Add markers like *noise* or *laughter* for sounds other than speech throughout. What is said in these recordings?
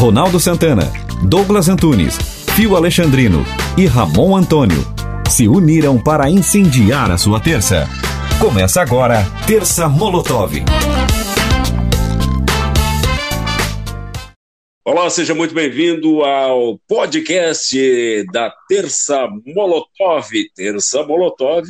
Ronaldo Santana, Douglas Antunes, Fio Alexandrino e Ramon Antônio se uniram para incendiar a sua terça. Começa agora, Terça Molotov. Olá, seja muito bem-vindo ao podcast da Terça Molotov. Terça Molotov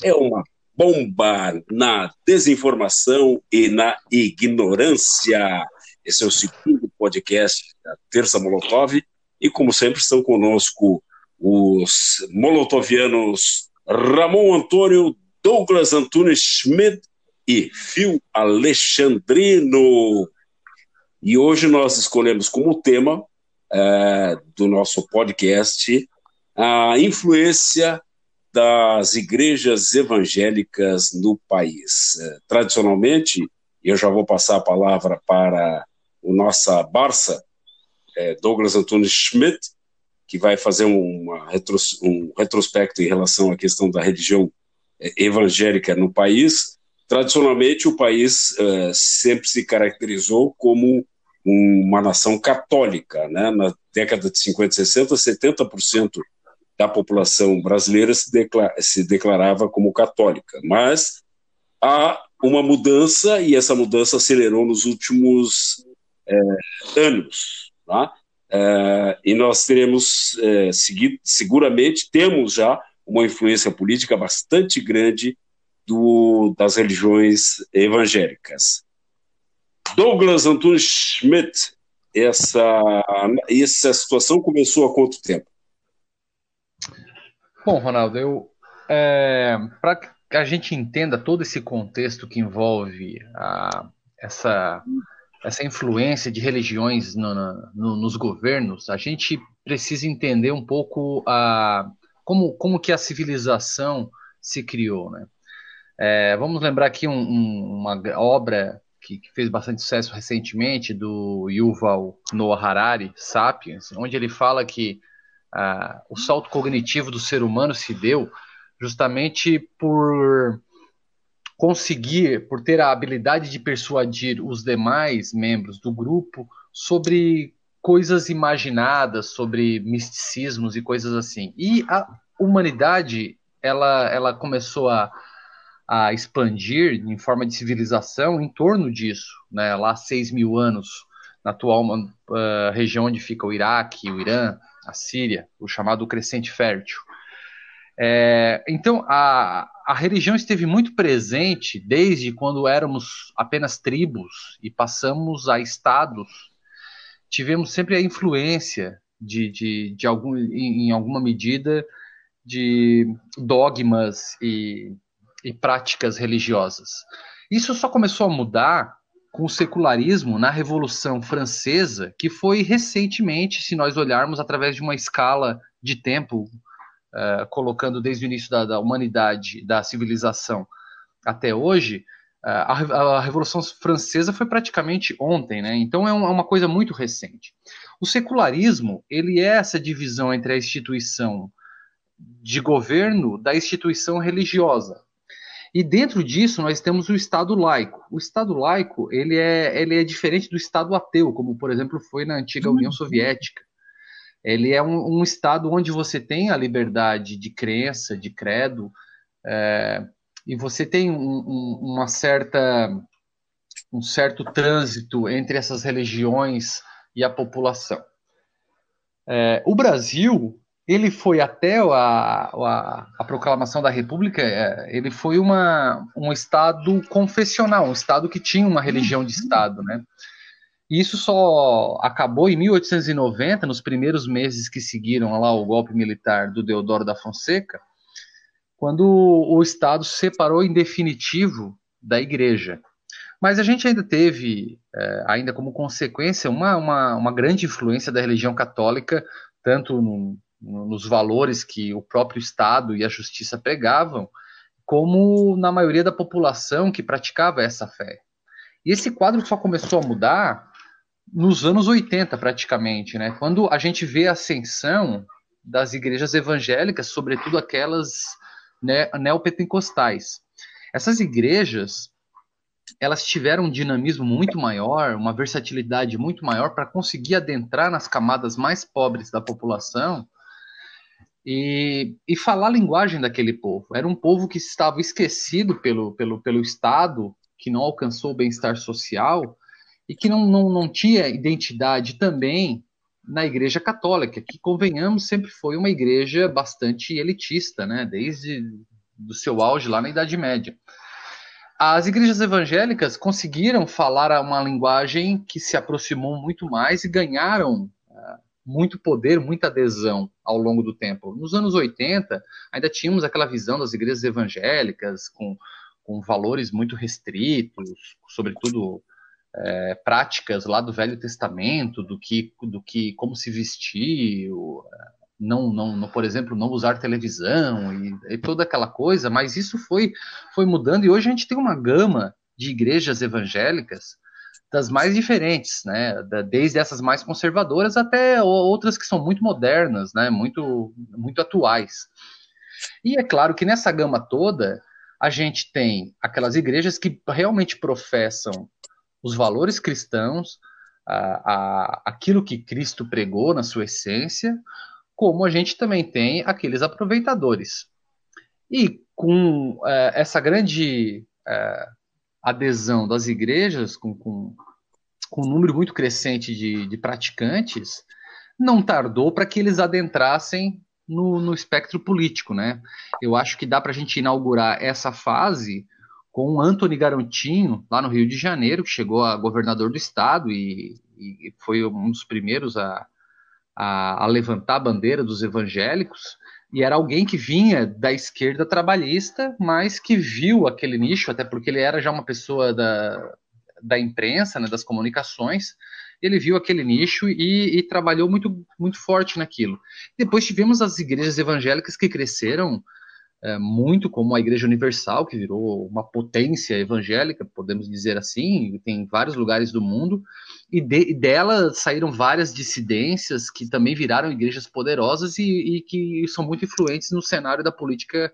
é uma bomba na desinformação e na ignorância. Esse é o segundo podcast da Terça Molotov e, como sempre, estão conosco os molotovianos Ramon Antônio, Douglas Antunes Schmidt e Phil Alexandrino. E hoje nós escolhemos como tema é, do nosso podcast a influência das igrejas evangélicas no país. É, tradicionalmente, eu já vou passar a palavra para o nossa Barça, é, Douglas Antunes Schmidt, que vai fazer uma retros, um retrospecto em relação à questão da religião é, evangélica no país. Tradicionalmente, o país é, sempre se caracterizou como uma nação católica. Né? Na década de 50 e 60, 70% da população brasileira se, declara, se declarava como católica. Mas há uma mudança, e essa mudança acelerou nos últimos anos. Tá? É, e nós teremos, é, segui, seguramente, temos já uma influência política bastante grande do, das religiões evangélicas. Douglas Antunes Schmidt, essa, essa situação começou há quanto tempo? Bom, Ronaldo, eu é, para que a gente entenda todo esse contexto que envolve a, essa essa influência de religiões no, no, nos governos, a gente precisa entender um pouco a, como, como que a civilização se criou. Né? É, vamos lembrar aqui um, um, uma obra que, que, fez bastante sucesso recentemente, do Yuval Noah Harari, Sapiens, onde ele fala que o salto cognitivo do ser humano se deu justamente por conseguir, por ter a habilidade de persuadir os demais membros do grupo sobre coisas imaginadas, sobre misticismos e coisas assim. E a humanidade, ela, ela começou a, a expandir em forma de civilização em torno disso, né? lá há 6 mil anos, na atual uh, região onde fica o Iraque, o Irã, a Síria, o chamado Crescente Fértil. É, então, a, a religião esteve muito presente desde quando éramos apenas tribos e passamos a estados. Tivemos sempre a influência de, de, de algum, em, em alguma medida, de dogmas e, e práticas religiosas. Isso só começou a mudar com o secularismo na Revolução Francesa, que foi recentemente, se nós olharmos através de uma escala de tempo uh, colocando desde o início da, da, humanidade, da civilização até hoje, uh, a, a, Revolução Francesa foi praticamente ontem, né? Então é, um, é uma coisa muito recente. O secularismo ele é essa divisão entre a instituição de governo da instituição religiosa. E dentro disso nós temos o Estado laico. O Estado laico ele é, ele é diferente do Estado ateu, como por exemplo foi na antiga União uhum. Soviética ele é um, um, estado onde você tem a liberdade de crença, de credo, é, e você tem um, um, uma certa, um certo trânsito entre essas religiões e a população. É, o Brasil, ele foi até a, a, a proclamação da República, é, ele foi uma, um estado confessional, um estado que tinha uma religião de estado, né? Isso só acabou em 1890, nos primeiros meses que seguiram lá o golpe militar do Deodoro da Fonseca, quando o Estado separou em definitivo da Igreja. Mas a gente ainda teve, é, ainda como consequência, uma, uma, uma, grande influência da religião católica, tanto no, nos valores que o próprio Estado e a justiça pregavam, como na maioria da população que praticava essa fé. E esse quadro só começou a mudar nos anos 80, praticamente, né? Quando a gente vê a ascensão das igrejas evangélicas, sobretudo aquelas né, neopentecostais. Essas igrejas, elas tiveram um dinamismo muito maior, uma versatilidade muito maior para conseguir adentrar nas camadas mais pobres da população e, e falar a linguagem daquele povo. Era um povo que estava esquecido pelo, pelo, pelo Estado, que não alcançou o bem-estar social e que não, não, não tinha identidade também na Igreja Católica, que, convenhamos, sempre foi uma igreja bastante elitista, né? desde do seu auge lá na Idade Média. As igrejas evangélicas conseguiram falar uma linguagem que se aproximou muito mais e ganharam uh, muito poder, muita adesão ao longo do tempo. Nos anos 80, ainda tínhamos aquela visão das igrejas evangélicas com, com valores muito restritos, sobretudo é, práticas lá do Velho Testamento, do que, do que como se vestir, não, não, não, por exemplo, não usar televisão e, e, toda aquela coisa, mas isso foi, foi mudando e hoje a gente tem uma gama de igrejas evangélicas das mais diferentes, né? Desde essas mais conservadoras até outras que são muito modernas, né? Muito, muito atuais. E é claro que nessa gama toda a gente tem aquelas igrejas que realmente professam os valores cristãos, a, a, aquilo que Cristo pregou na sua essência, como a gente também tem aqueles aproveitadores. E com é, essa grande é, adesão das igrejas, com, com, com, um número muito crescente de, de praticantes, não tardou para que eles adentrassem no, no, espectro político, né? Eu acho que dá para a gente inaugurar essa fase com o Antony Garantinho, lá no Rio de Janeiro, que chegou a governador do estado e, e foi um dos primeiros a, a, a, levantar a bandeira dos evangélicos, e era alguém que vinha da esquerda trabalhista, mas que viu aquele nicho, até porque ele era já uma pessoa da, da imprensa, né, das comunicações, ele viu aquele nicho e, e trabalhou muito, muito forte naquilo. Depois tivemos as igrejas evangélicas que cresceram é, muito como a Igreja Universal, que virou uma potência evangélica, podemos dizer assim, tem vários lugares do mundo, e, de, e dela saíram várias dissidências que também viraram igrejas poderosas e, e, que são muito influentes no cenário da política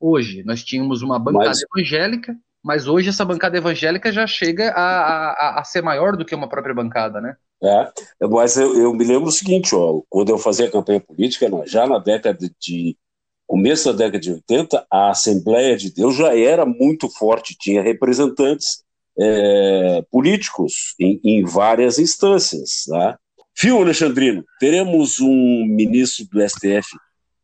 hoje. Nós tínhamos uma bancada mas... evangélica, mas hoje essa bancada evangélica já chega a, a, a, ser maior do que uma própria bancada, né? É, mas eu, eu me lembro o seguinte, ó, quando eu fazia campanha política, já na década de começo da década de 80, a Assembleia de Deus já era muito forte, tinha representantes é, políticos em, em, várias instâncias. Tá? Fio Alexandrino, teremos um ministro do STF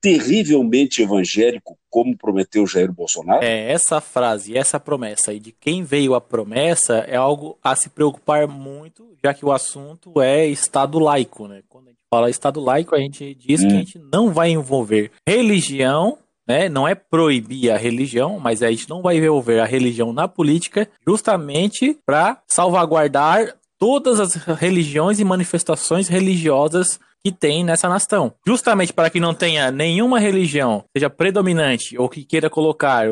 terrivelmente evangélico, como prometeu Jair Bolsonaro? É, essa frase, essa promessa aí de quem veio a promessa é algo a se preocupar muito, já que o assunto é Estado laico, né? Quando a gente fala Estado laico, a gente diz hum. que a gente não vai envolver religião, né? Não é proibir a religião, mas a gente não vai envolver a religião na política, justamente para salvaguardar todas as religiões e manifestações religiosas que tem nessa nação. Justamente para que não tenha nenhuma religião seja predominante ou que queira colocar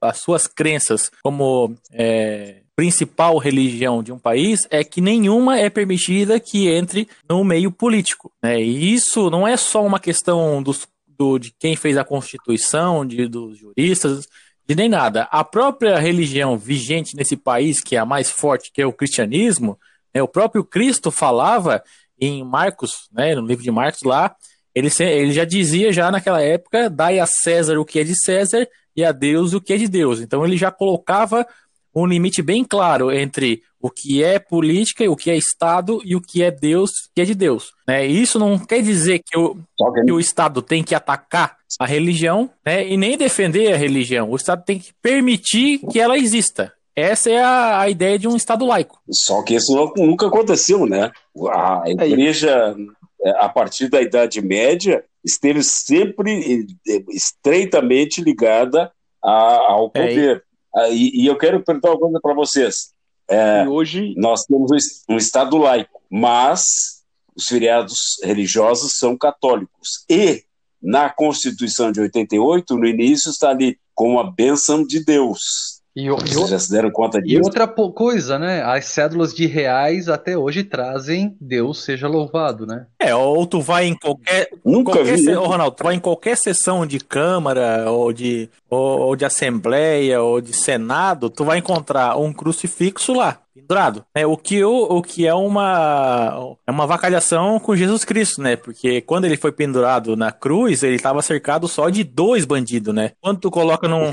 as suas crenças como é, principal religião de um país, é que nenhuma é permitida que entre no meio político. Né? E isso não é só uma questão dos, do, de quem fez a Constituição, de, dos juristas, de nem nada. A própria religião vigente nesse país, que é a mais forte, que é o cristianismo, né? o próprio Cristo falava em Marcos, né, no livro de Marcos lá, ele, ele já dizia já naquela época, dai a César o que é de César e a Deus o que é de Deus. Então ele já colocava um limite bem claro entre o que é política, o que é Estado e o que é Deus, que é de Deus. Né? Isso não quer dizer que o, que o Estado tem que atacar a religião né? e nem defender a religião. O Estado tem que permitir que ela exista. Essa é a, a ideia de um Estado laico. Só que isso nunca aconteceu, né? A igreja, é, a partir da Idade Média, esteve sempre estreitamente ligada a, ao é, poder. É, e, e, eu quero perguntar uma coisa para vocês. É, hoje nós temos um Estado laico, mas os feriados religiosos são católicos. E na Constituição de 88, no início, está ali com a bênção de Deus. E, Vocês já se deram conta disso? E outra coisa, né? As cédulas de reais até hoje trazem Deus seja louvado, né? É, ou tu vai em qualquer. Nunca qualquer vi. Se... Ronaldo, tu vai em qualquer sessão de Câmara, ou de, ou, ou de Assembleia, ou de Senado, tu vai encontrar um crucifixo lá pendurado. É, o, que, o, o que é uma, é uma vacalhação com Jesus Cristo, né? Porque quando ele foi pendurado na cruz, ele estava cercado só de dois bandidos, né? Quando tu coloca num.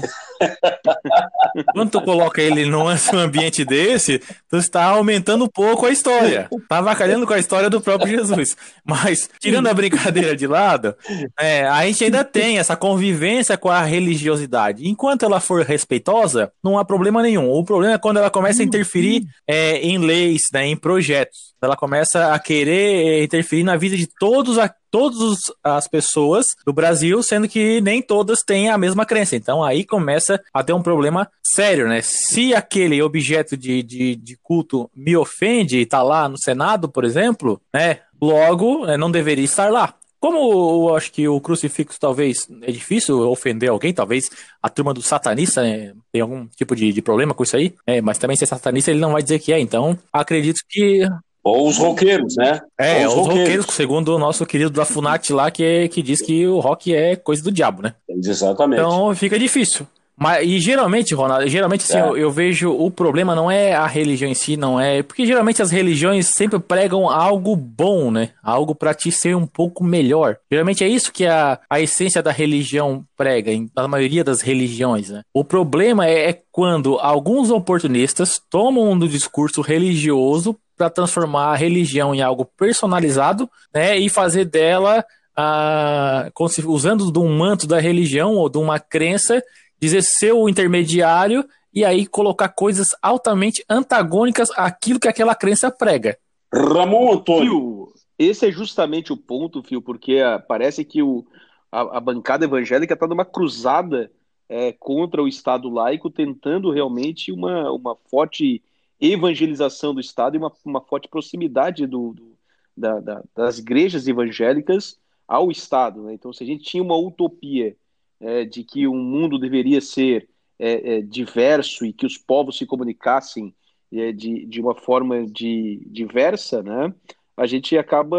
*laughs* quando tu coloca ele num ambiente desse, tu está aumentando um pouco a história. Tá vacalhando com a história do próprio Jesus. Mas, tirando a brincadeira de lado, é, a gente ainda tem essa convivência com a religiosidade. Enquanto ela for respeitosa, não há problema nenhum. O problema é quando ela começa a interferir é, em leis, né, em projetos. Ela começa a querer interferir na vida de todos a, todas as pessoas do Brasil, sendo que nem todas têm a mesma crença. Então aí começa a ter um problema sério, né? Se aquele objeto de, de, de culto me ofende e está lá no Senado, por exemplo, né? Logo, né, não deveria estar lá. Como eu acho que o crucifixo talvez é difícil ofender alguém, talvez a turma do satanista né, tem algum tipo de, de, problema com isso aí, é, mas também se é satanista ele não vai dizer que é, então acredito que. Ou os roqueiros, né? É, os, os roqueiros. roqueiros. segundo o nosso querido da Funat lá, que, que diz que o rock é coisa do diabo, né? Exatamente. Então fica difícil. Mas, e geralmente, Ronaldo, geralmente assim, é. eu, eu, vejo o problema não é a religião em si, não é. Porque geralmente as religiões sempre pregam algo bom, né? Algo para te ser um pouco melhor. Geralmente é isso que a, a essência da religião prega, em, na maioria das religiões, né? O problema é, é quando alguns oportunistas tomam do discurso religioso para transformar a religião em algo personalizado, né? E fazer dela. Ah, usando de um manto da religião ou de uma crença dizer ser o intermediário e aí colocar coisas altamente antagônicas àquilo que aquela crença prega. Ramon Antônio. esse é justamente o ponto, Fio, porque uh, parece que o, a, a bancada evangélica está numa cruzada é, contra o Estado laico, tentando realmente uma, uma forte evangelização do Estado e uma, uma forte proximidade do, do da, da, das igrejas evangélicas ao Estado. Né? Então, se a gente tinha uma utopia é, de que o um mundo deveria ser é, é, diverso e que os povos se comunicassem é, de, de uma forma de, diversa, né, a gente acaba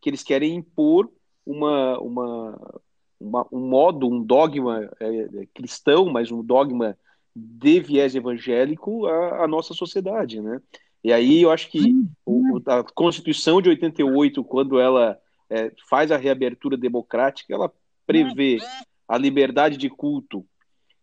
que eles querem impor uma, uma, uma um modo, um dogma é, cristão, mas um dogma de viés evangélico à, à nossa sociedade, né? E aí eu acho que o, a Constituição de 88, quando ela é, faz a reabertura democrática, ela prevê a liberdade de culto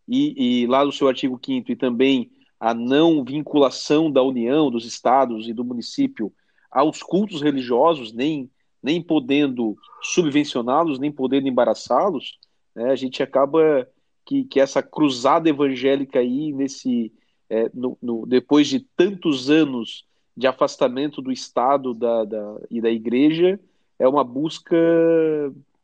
e, e lá no seu artigo 5 e também a não vinculação da União, dos estados e do município aos cultos religiosos, nem, nem podendo subvencioná-los, nem podendo embaraçá-los, né, a gente acaba que, que essa cruzada evangélica aí, nesse, é, no, no, depois de tantos anos de afastamento do Estado da, da, e da Igreja, é uma busca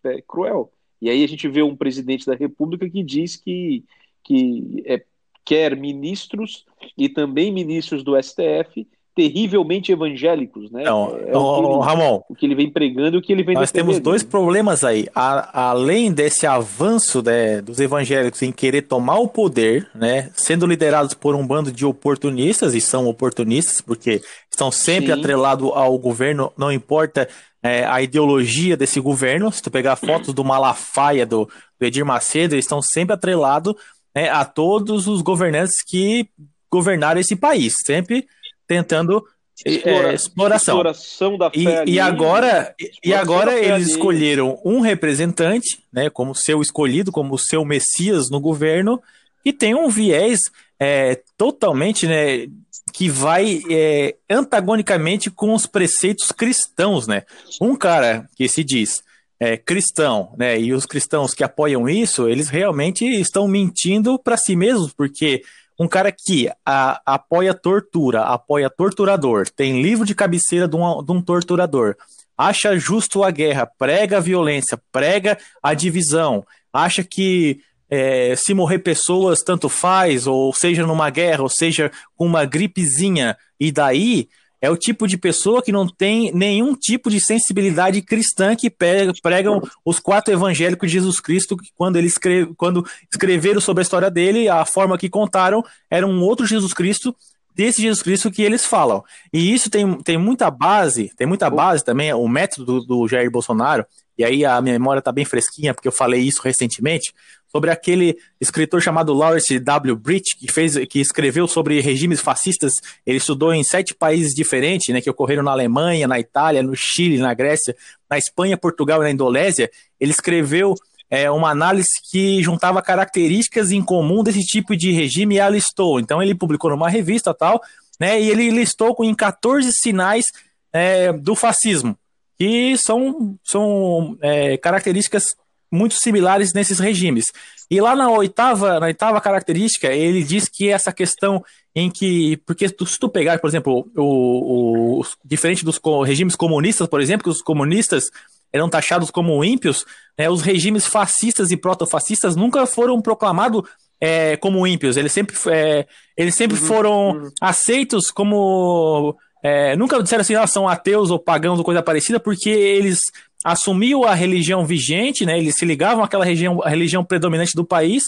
é, cruel. E aí a gente vê um presidente da República que diz que, que é, quer ministros e também ministros do STF terrivelmente evangélicos, né? Não, é, o, ele, Ramon, o que ele vem pregando e o que ele vem Nós temos dois problemas aí. A, além desse avanço né, dos evangélicos em querer tomar o poder, né, sendo liderados por um bando de oportunistas e são oportunistas porque estão sempre atrelados ao governo, não importa é, a ideologia desse governo. Se tu pegar fotos do Malafaia, do, do Edir Macedo, eles estão sempre atrelados né, a todos os governantes que governaram esse país, sempre tentando Explora, é, exploração. exploração da e, e agora, e agora eles escolheram um representante, né, como seu escolhido, como seu messias no governo, que tem um viés é, totalmente né, que vai é, antagonicamente com os preceitos cristãos, né? Um cara que se diz é, cristão, né? E os cristãos que apoiam isso, eles realmente estão mentindo para si mesmos, porque um cara que a, apoia tortura, apoia torturador, tem livro de cabeceira de um, de um torturador, acha justo a guerra, prega a violência, prega a divisão, acha que é, se morrer pessoas, tanto faz, ou seja numa guerra, ou seja com uma gripezinha, e daí é o tipo de pessoa que não tem nenhum tipo de sensibilidade cristã que pregam os quatro evangélicos de Jesus Cristo, que quando, ele escreve, quando escreveram sobre a história dele, a forma que contaram era um outro Jesus Cristo desse Jesus Cristo que eles falam. E isso tem, tem muita base, tem muita base também, o método do, do Jair Bolsonaro, e aí a minha memória está bem fresquinha, porque eu falei isso recentemente, sobre aquele escritor chamado Lawrence W. Britt, que, fez, que escreveu sobre regimes fascistas. Ele estudou em sete países diferentes, né, que ocorreram na Alemanha, na Itália, no Chile, na Grécia, na Espanha, Portugal e na Indonésia. Ele escreveu é, uma análise que juntava características em comum desse tipo de regime e a listou. Então ele publicou numa revista tal, né, e ele listou em 14 sinais é, do fascismo, que são, são é, características muito similares nesses regimes. E lá na oitava, na oitava característica, ele diz que essa questão em que, porque se tu pegar, por exemplo, o, o diferente dos regimes comunistas, por exemplo, que os comunistas eram taxados como ímpios, né, os regimes fascistas e protofascistas nunca foram proclamados é, como ímpios, eles sempre, é, eles sempre uhum, foram uhum. aceitos como. É, nunca disseram assim, ah, são ateus ou pagãos ou coisa parecida, porque eles assumiu a religião vigente, né? Eles se ligavam àquela religião, a religião predominante do país,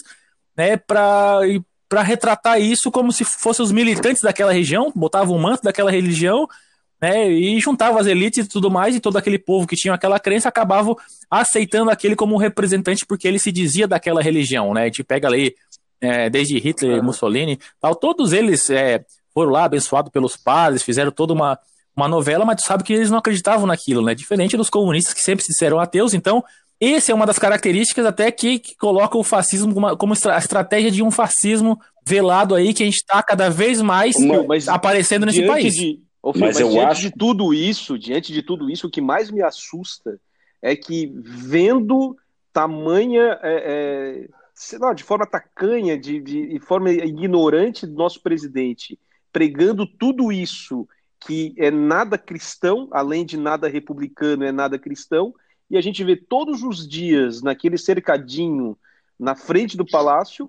né? Para para retratar isso como se fossem os militantes daquela região, botavam o manto daquela religião, né? E juntavam as elites e tudo mais, e todo aquele povo que tinha aquela crença acabava aceitando aquele como representante porque ele se dizia daquela religião, né? A gente pega ali é, desde Hitler, Mussolini, tal, todos eles é, foram lá abençoados pelos padres, fizeram toda uma uma novela, mas tu sabe que eles não acreditavam naquilo, né? Diferente dos comunistas que sempre se disseram ateus, então essa é uma das características até que, que coloca o fascismo como, como a estratégia de um fascismo velado aí que a gente está cada vez mais mas, aparecendo nesse país. De, Fio, mas, mas eu diante acho... de tudo isso, diante de tudo isso, o que mais me assusta é que vendo tamanha, é, é, sei lá, de forma tacanha, de, de, de forma ignorante do nosso presidente, pregando tudo isso que é nada cristão, além de nada republicano, é nada cristão, e a gente vê todos os dias, naquele cercadinho na frente do palácio,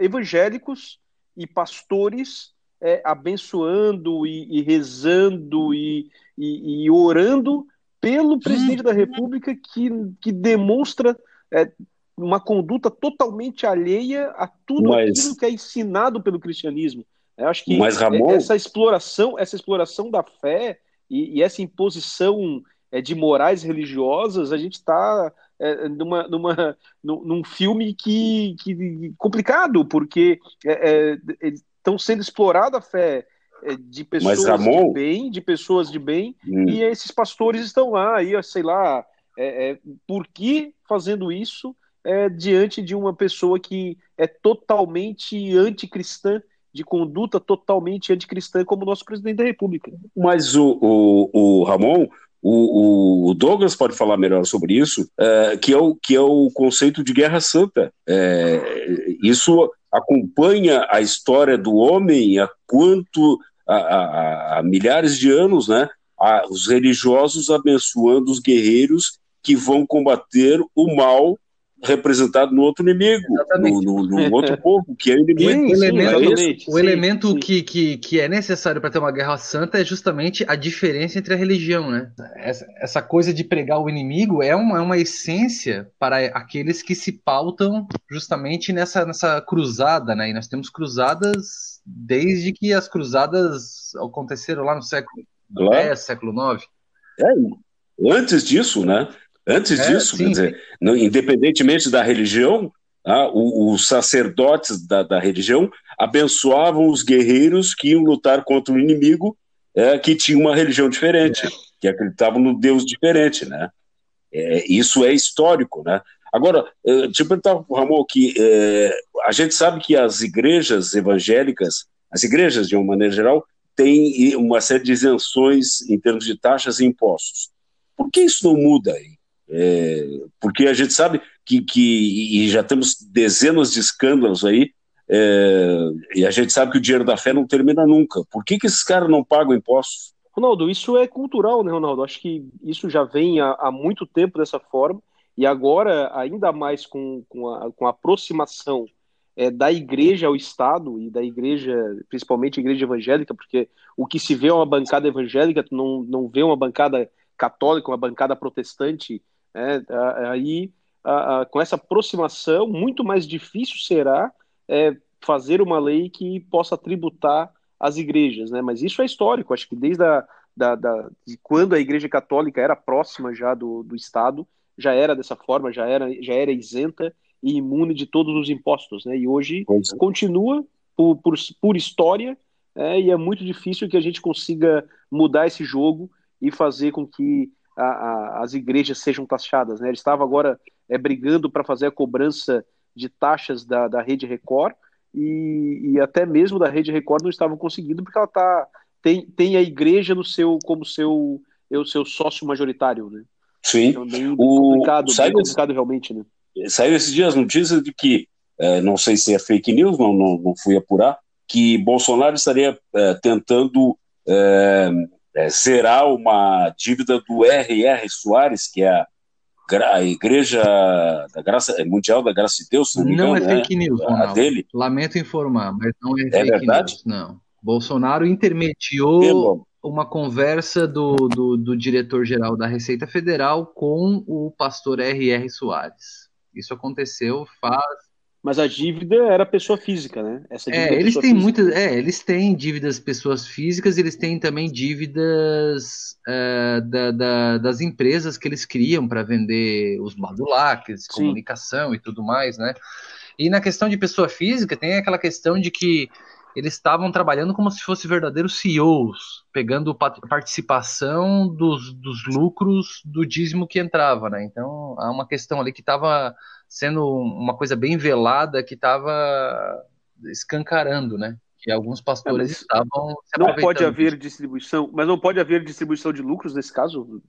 evangélicos e pastores é, abençoando e, e rezando e, e, e, orando pelo presidente da República que, que demonstra é, uma conduta totalmente alheia a tudo Mas... aquilo que é ensinado pelo cristianismo. Eu acho que Mas, Ramon... essa exploração, essa exploração da fé e, e essa imposição é, de morais religiosas, a gente está é, numa, numa, num filme que, que complicado, porque é, é estão sendo explorada a fé é, de pessoas Ramon... de bem, de pessoas de bem, hum. e esses pastores estão lá, aí, sei lá, é, é, por que fazendo isso é, diante de uma pessoa que é totalmente anticristã de conduta totalmente anticristã como nosso presidente da República. Mas o, o, o Ramon, o, o, Douglas pode falar melhor sobre isso, é, que, é o, que é o conceito de guerra santa. É, isso acompanha a história do homem há quanto há, milhares de anos, né? os religiosos abençoando os guerreiros que vão combater o mal representado no outro inimigo, no, no, no, outro povo, que é inimigo. Sim, o elemento, sim, o elemento sim. Que, que, que é necessário para ter uma guerra santa é justamente a diferença entre a religião, né? Essa, essa coisa de pregar o inimigo é uma, é uma essência para aqueles que se pautam justamente nessa, nessa cruzada, né? E nós temos cruzadas desde que as cruzadas aconteceram lá no século X, século IX. É, antes disso, né? Antes é, disso, sim, dizer, não, independentemente da religião, ah, os sacerdotes da, da, religião abençoavam os guerreiros que iam lutar contra o inimigo é, que tinha uma religião diferente, é. que acreditavam no Deus diferente, né? É, isso é histórico, né? Agora, deixa eu perguntar para o Ramon que é, a gente sabe que as igrejas evangélicas, as igrejas de uma maneira geral, têm uma série de isenções em termos de taxas e impostos. Por que isso não muda aí? É, porque a gente sabe que, que, e já temos dezenas de escândalos aí, é, e a gente sabe que o dinheiro da fé não termina nunca. Por que, que esses caras não pagam impostos? Ronaldo, isso é cultural, né, Ronaldo? Acho que isso já vem há, há muito tempo dessa forma, e agora, ainda mais com, com, a, com a aproximação é, da igreja ao Estado e da igreja, principalmente a igreja evangélica, porque o que se vê é uma bancada evangélica, tu não, não vê uma bancada católica, uma bancada protestante, né? aí a, a, com essa aproximação, muito mais difícil será é, fazer uma lei que possa tributar as igrejas, né? Mas isso é histórico, acho que desde a, da, da, de quando a igreja católica era próxima já do, do Estado, já era dessa forma, já era, já era isenta e imune de todos os impostos, né? E hoje é. continua por, por, por história, é, e é muito difícil que a gente consiga mudar esse jogo e fazer com que a, a, as igrejas sejam taxadas, né? Ele estava agora é, brigando para fazer a cobrança de taxas da, da Rede Record e, e até mesmo da Rede Record não estavam conseguindo porque ela tá, tem, tem a igreja no seu como seu, o seu sócio majoritário, né? Sim. Então, bem, o... complicado, bem complicado realmente, né? Saiu esses dias notícias de que, é, não sei se é fake news, não, não, não fui apurar, que Bolsonaro estaria é, tentando é, é zerar uma dívida do R.R. Soares, que é a, a Igreja da Graça, Mundial da Graça de Deus, não, não engano, é fake news, a dele. Lamento informar, mas não é, é fake verdade? news, não. Bolsonaro intermediou uma conversa do, do, do diretor-geral da Receita Federal com o pastor R.R. Soares. Isso aconteceu faz. Mas a dívida era pessoa física, né? Essa é, eles têm muitas. É, eles têm dívidas pessoas físicas, eles têm também dívidas uh, da, da, das empresas que eles criam para vender os badulaques, comunicação e tudo mais, né? E na questão de pessoa física, tem aquela questão de que eles estavam trabalhando como se fossem verdadeiros CEOs, pegando participação dos, dos lucros do dízimo que entrava, né? Então, há uma questão ali que estava sendo uma coisa bem velada, que estava escancarando, né? Que alguns pastores é, estavam Não pode haver distribuição, mas não pode haver distribuição de lucros nesse caso,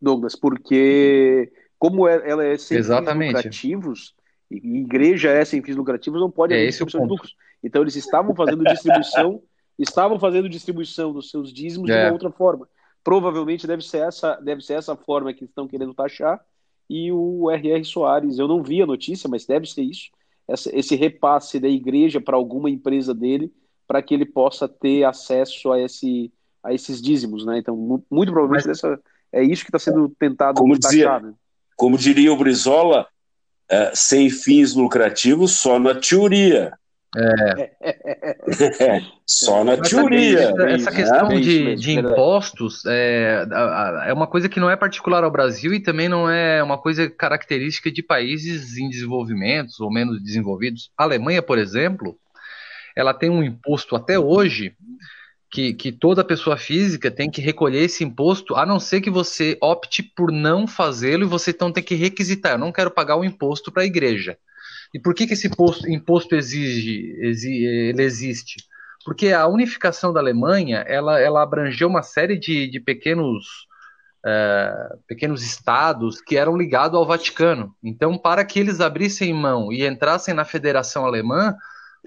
Douglas, porque como é, ela é sem Exatamente. fins lucrativos, e igreja é sem fins lucrativos, não pode é haver distribuição de lucros. Então eles estavam fazendo distribuição, estavam fazendo distribuição dos seus dízimos é. de uma é. outra forma. Provavelmente deve ser essa, deve ser essa forma que estão querendo taxar. E o R.R. Soares, eu não vi a notícia, mas deve ser isso. Essa, esse repasse da igreja para alguma empresa dele, para que ele possa ter acesso a, esse, a esses dízimos, né? Então, muito provavelmente mas... dessa, é isso que está sendo tentado como taxar, dizia, né? Como diria o Brizola, é, sem fins lucrativos só na teoria. É. Só na teoria. Essa, essa questão é, de, de impostos é, é uma coisa que não é particular ao Brasil e também não é uma coisa característica de países em desenvolvimento ou menos desenvolvidos. A Alemanha, por exemplo, ela tem um imposto até hoje que, que toda pessoa física tem que recolher esse imposto, a não ser que você opte por não fazê-lo e você então tem que requisitar. Eu não quero pagar o imposto para a igreja. E por que, que esse imposto, imposto exige, exige, ele existe? Porque a unificação da Alemanha ela, ela abrangeu uma série de, de pequenos, uh, pequenos estados que eram ligados ao Vaticano. Então, para que eles abrissem mão e entrassem na Federação Alemã,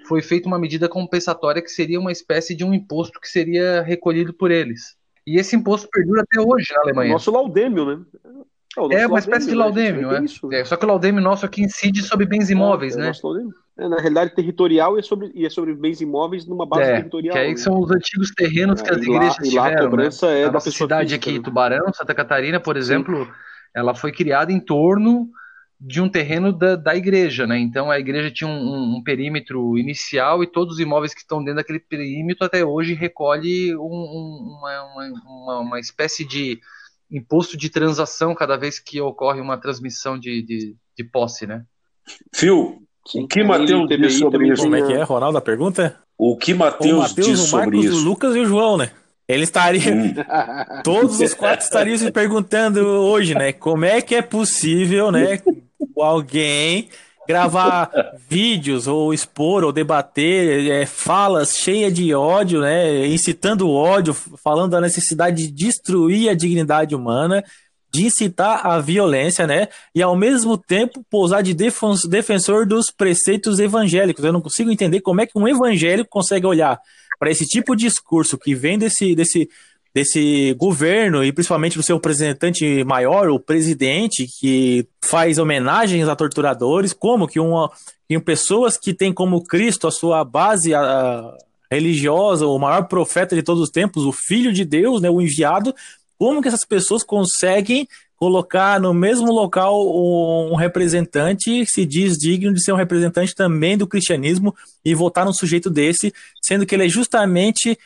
foi feita uma medida compensatória que seria uma espécie de um imposto que seria recolhido por eles. E esse imposto perdura até hoje na Alemanha. Nosso laudêmio, né? É, é uma espécie de laudêmio, né? é. é. Só que o laudêmio nosso aqui incide sobre bens imóveis, é, né? É, na realidade, territorial e é sobre, e é sobre bens imóveis numa base é, territorial. Que aí né? são os antigos terrenos que as igrejas lá, tiveram. E lá a né? cobrança né? é a da cidade física, aqui, né? Tubarão, Santa Catarina, por exemplo, Sim. ela foi criada em torno de um terreno da, da igreja, né? Então a igreja tinha um, um, um, perímetro inicial e todos os imóveis que estão dentro daquele perímetro até hoje recolhe um, uma, uma, uma espécie de imposto de transação cada vez que ocorre uma transmissão de, de, de posse, né? Phil, o que Matheus disse sobre isso? Como é que é, Ronaldo, a pergunta? O que Matheus disse sobre isso? O Lucas e o João, né? Ele estaria. Hum. *laughs* Todos os quatro estariam se perguntando hoje, né? Como é que é possível, né? *laughs* Alguém gravar *laughs* vídeos ou expor ou debater é, falas cheias de ódio, né, incitando ódio, falando da necessidade de destruir a dignidade humana, de incitar a violência, né, e ao mesmo tempo pousar de defensor dos preceitos evangélicos. Eu não consigo entender como é que um evangélico consegue olhar para esse tipo de discurso que vem desse, desse desse governo e principalmente do seu representante maior, o presidente, que faz homenagens a torturadores, como que uma, que pessoas que têm como Cristo a sua base a, religiosa, o maior profeta de todos os tempos, o Filho de Deus, né, o enviado, como que essas pessoas conseguem colocar no mesmo local um representante se diz digno de ser um representante também do cristianismo e votar num sujeito desse, sendo que ele é justamente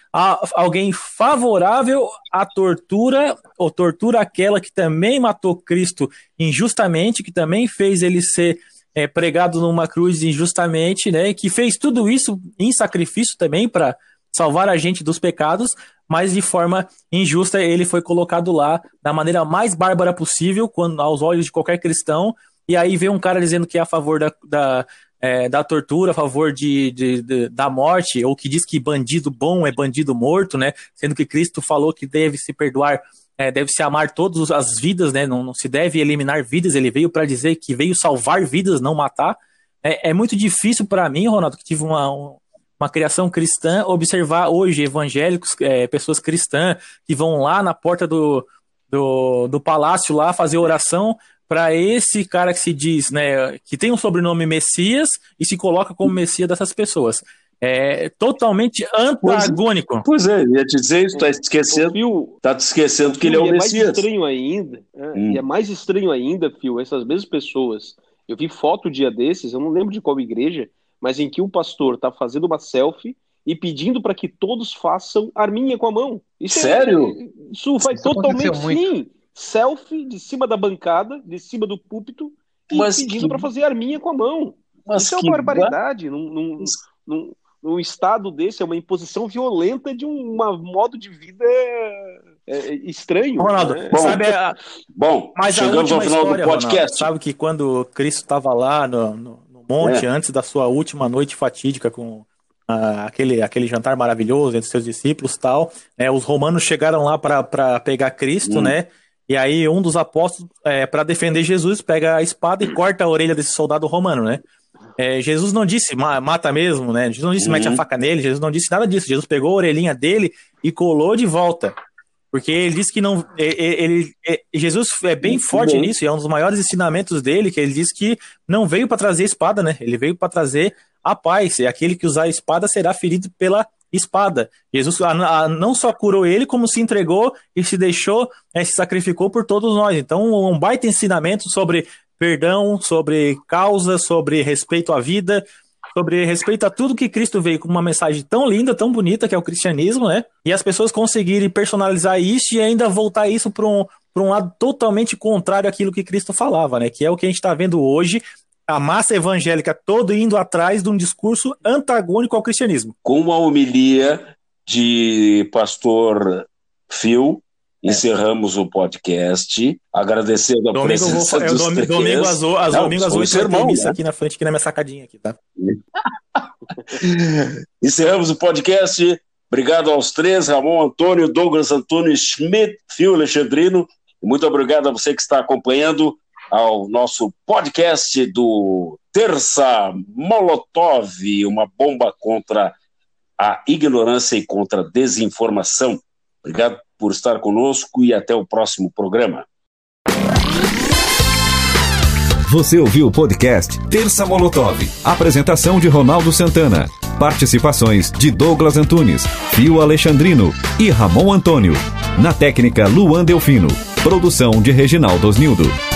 alguém favorável à tortura, ou tortura aquela que também matou Cristo injustamente, que também fez ele ser é, pregado numa cruz injustamente, né? Que fez tudo isso em sacrifício também para salvar a gente dos pecados, mas de forma injusta ele foi colocado lá da maneira mais bárbara possível, quando aos olhos de qualquer cristão. E aí vem um cara dizendo que é a favor da, da, é, da tortura, a favor de, de, de, da morte, ou que diz que bandido bom é bandido morto, né? Sendo que Cristo falou que deve se perdoar é, deve se amar todas as vidas, né? Não, não se deve eliminar vidas. Ele veio para dizer que veio salvar vidas, não matar. É, é muito difícil para mim, Ronaldo, que tive uma, uma criação cristã, observar hoje evangélicos, é, pessoas cristãs, que vão lá na porta do, do, do palácio lá fazer oração para esse cara que se diz, né, que tem um sobrenome Messias e se coloca como Messias dessas pessoas é totalmente antagônico. Pois, é, ia te dizer isso, tá esquecendo, Fio, tá te esquecendo que ele é o é Messias. mais estranho ainda, é, hum. e é mais estranho ainda, Fio, essas mesmas pessoas, eu vi foto dia desses, eu não lembro de qual igreja, mas em que o pastor tá fazendo uma selfie e pedindo para que todos façam arminha com a mão. Isso é- Sério? É, isso vai isso totalmente sim. Selfie de cima da bancada, de cima do púlpito, e mas pedindo que... para fazer arminha com a mão. Mas isso é uma barbaridade. Não, não, não, um estado desse, é uma imposição violenta de um modo de vida é, é, estranho. Ronaldo, né? bom, sabe a, bom mas chegamos ao final história, do podcast. Ronaldo, sabe que quando Cristo estava lá no, no monte, é. antes da sua última noite fatídica com uh, aquele, aquele jantar maravilhoso entre seus discípulos tal, né, os romanos chegaram lá para pegar Cristo, hum. né? E aí um dos apóstolos, é, para defender Jesus, pega a espada e corta a orelha desse soldado romano, né? É, Jesus não disse mata mesmo, né? Jesus não disse uhum. mete a uhum. faca nele, Jesus não disse nada disso. Jesus pegou a orelhinha dele e colou de volta. Porque ele disse que não. Ele, ele Jesus é bem Muito forte bem. nisso, e é um dos maiores ensinamentos dele, que ele diz que não veio para trazer espada, né? Ele veio para trazer a paz. E aquele que usar a espada será ferido pela espada. Jesus a, a, não só curou ele, como se entregou e se deixou, é, se sacrificou por todos nós. Então, um baita ensinamento sobre perdão, sobre causa, sobre respeito à vida, sobre respeito a tudo que Cristo veio com uma mensagem tão linda, tão bonita que é o cristianismo, né? E as pessoas conseguirem personalizar isso e ainda voltar isso para um, um lado totalmente contrário àquilo que Cristo falava, né? Que é o que a gente está vendo hoje, a massa evangélica todo indo atrás de um discurso antagônico ao cristianismo. Com uma homilia de pastor Phil, encerramos o podcast, agradecendo a domingo presença vou, dos domingo, domingo azul, às Não, domingo azul sermão, missa né? aqui na frente, aqui na minha sacadinha aqui, tá? *laughs* encerramos o podcast. Obrigado aos três, Ramon Antônio, Douglas Antônio Schmidt, Fio Alexandrino. Muito obrigado a você que está acompanhando ao nosso podcast do Terça Molotov, uma bomba contra a ignorância e contra a desinformação. Obrigado por estar conosco e até o próximo programa. Você ouviu o podcast Terça Molotov. Apresentação de Ronaldo Santana. Participações de Douglas Antunes, Fio Alexandrino e Ramon Antônio. Na técnica Luan Delfino. Produção de Reginaldo Osnildo.